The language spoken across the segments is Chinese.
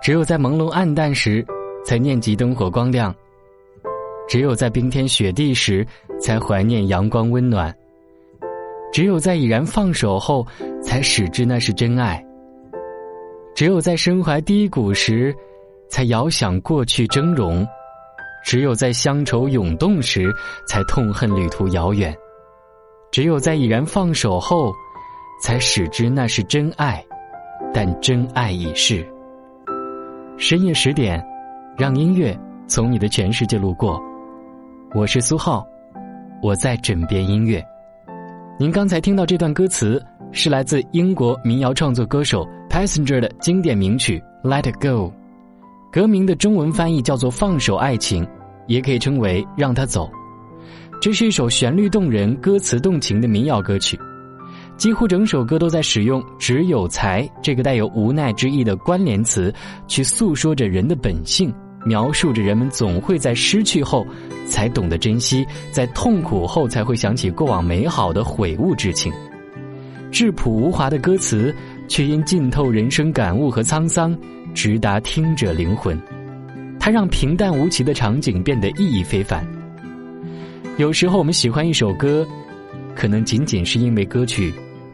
只有在朦胧暗淡时，才念及灯火光亮；只有在冰天雪地时，才怀念阳光温暖；只有在已然放手后，才始知那是真爱；只有在身怀低谷时，才遥想过去峥嵘；只有在乡愁涌动时，才痛恨旅途遥远；只有在已然放手后，才始知那是真爱。但真爱已逝。深夜十点，让音乐从你的全世界路过。我是苏浩，我在枕边音乐。您刚才听到这段歌词，是来自英国民谣创作歌手 Passenger 的经典名曲《Let It Go》，歌名的中文翻译叫做《放手爱情》，也可以称为《让他走》。这是一首旋律动人、歌词动情的民谣歌曲。几乎整首歌都在使用“只有才”这个带有无奈之意的关联词，去诉说着人的本性，描述着人们总会在失去后才懂得珍惜，在痛苦后才会想起过往美好的悔悟之情。质朴无华的歌词，却因浸透人生感悟和沧桑，直达听者灵魂。它让平淡无奇的场景变得意义非凡。有时候我们喜欢一首歌，可能仅仅是因为歌曲。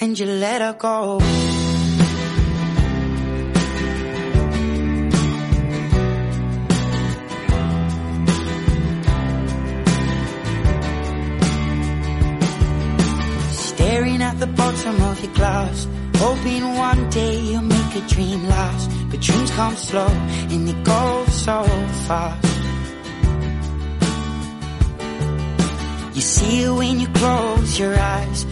And you let her go. Staring at the bottom of your glass, hoping one day you'll make a dream last. But dreams come slow and they go so fast. You see it when you close your eyes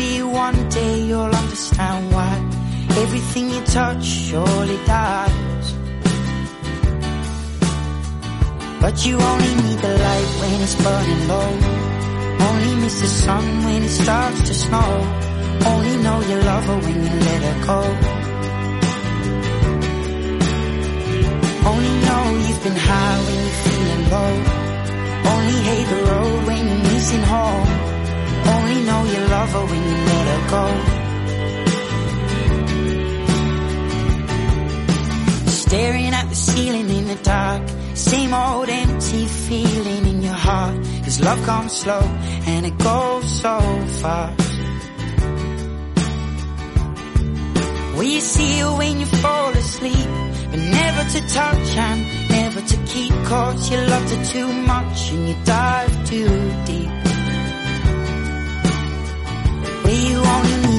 Maybe one day you'll understand why everything you touch surely dies. But you only need the light when it's burning low. Only miss the sun when it starts to snow. Only know you love her when you let her go. Only know you've been high when you're feeling low. Only hate the road when you're missing home. Only know you love oh, her when you let her go. Staring at the ceiling in the dark. Same old empty feeling in your heart. Cause love comes slow and it goes so fast. Will you see her when you fall asleep? But never to touch and never to keep. Cause you loved her too much and you dive too deep.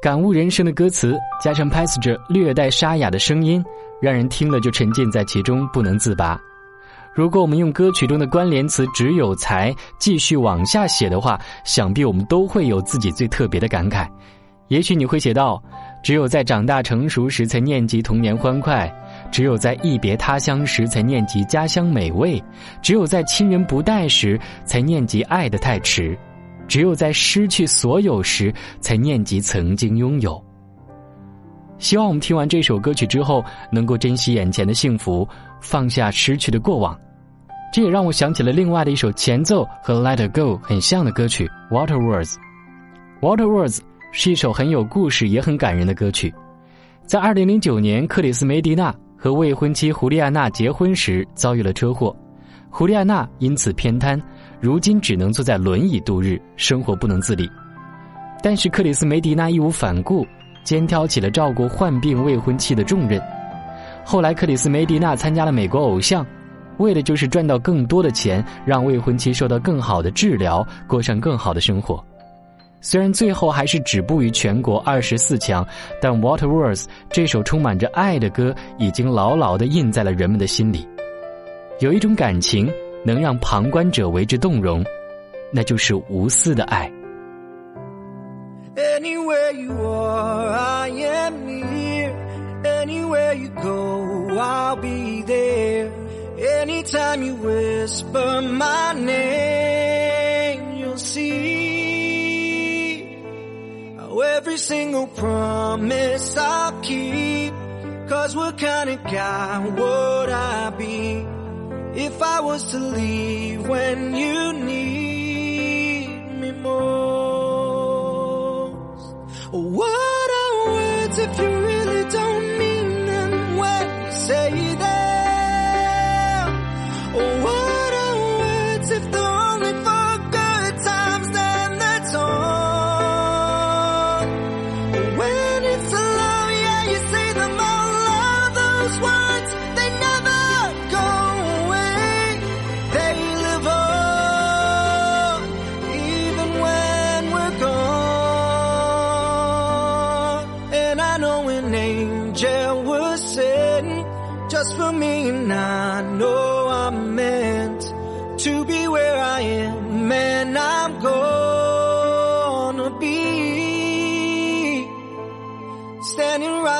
感悟人生的歌词，加上 Passage 略带沙哑的声音，让人听了就沉浸在其中不能自拔。如果我们用歌曲中的关联词“只有才”继续往下写的话，想必我们都会有自己最特别的感慨。也许你会写到：“只有在长大成熟时才念及童年欢快，只有在一别他乡时才念及家乡美味，只有在亲人不待时才念及爱的太迟。”只有在失去所有时，才念及曾经拥有。希望我们听完这首歌曲之后，能够珍惜眼前的幸福，放下失去的过往。这也让我想起了另外的一首前奏和《Let It Go》很像的歌曲《Water Words》。《Water Words》是一首很有故事也很感人的歌曲。在二零零九年，克里斯梅迪娜和未婚妻胡丽安娜结婚时遭遇了车祸，胡丽安娜因此偏瘫。如今只能坐在轮椅度日，生活不能自理。但是克里斯梅迪娜义无反顾，肩挑起了照顾患病未婚妻的重任。后来，克里斯梅迪娜参加了美国偶像，为的就是赚到更多的钱，让未婚妻受到更好的治疗，过上更好的生活。虽然最后还是止步于全国二十四强，但《Water Words》这首充满着爱的歌，已经牢牢的印在了人们的心里。有一种感情。能让旁观者为之动容，那就是无私的爱。anywhere you are i am near anywhere you go i'll be there anytime you whisper my name you'll see every single promise I'll keep. Cause what kind of guy would I be? If I was to leave when you need me most? What are words if you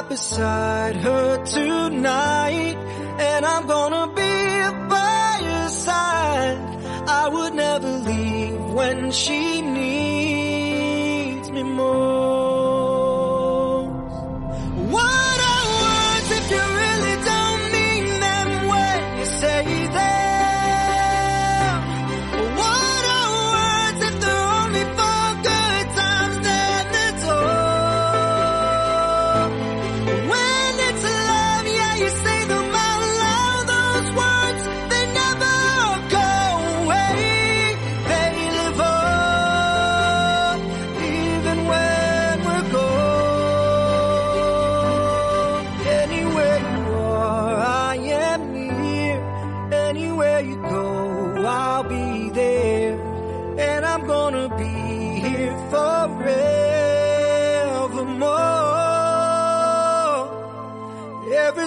right beside her tonight, and I'm gonna be by her side. I would never leave when she needs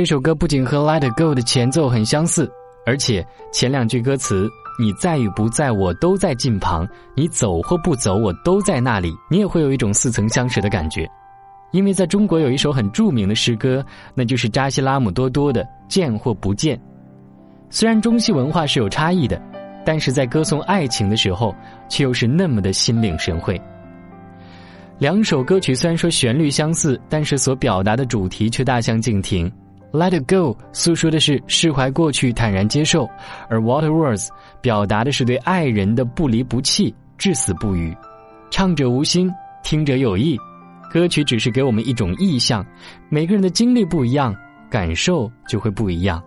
这首歌不仅和《Let Go》的前奏很相似，而且前两句歌词“你在与不在，我都在近旁；你走或不走，我都在那里”，你也会有一种似曾相识的感觉。因为在中国有一首很著名的诗歌，那就是扎西拉姆多多的《见或不见》。虽然中西文化是有差异的，但是在歌颂爱情的时候，却又是那么的心领神会。两首歌曲虽然说旋律相似，但是所表达的主题却大相径庭。Let It Go 诉说的是释怀过去、坦然接受，而 Water Words 表达的是对爱人的不离不弃、至死不渝。唱者无心，听者有意。歌曲只是给我们一种意象，每个人的经历不一样，感受就会不一样。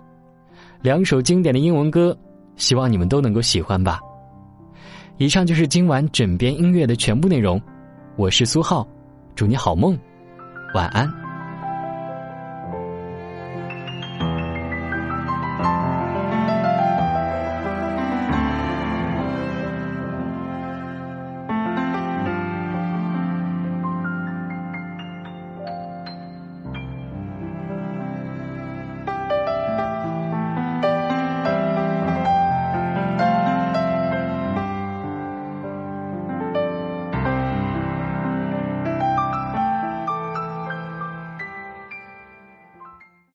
两首经典的英文歌，希望你们都能够喜欢吧。以上就是今晚枕边音乐的全部内容。我是苏浩，祝你好梦，晚安。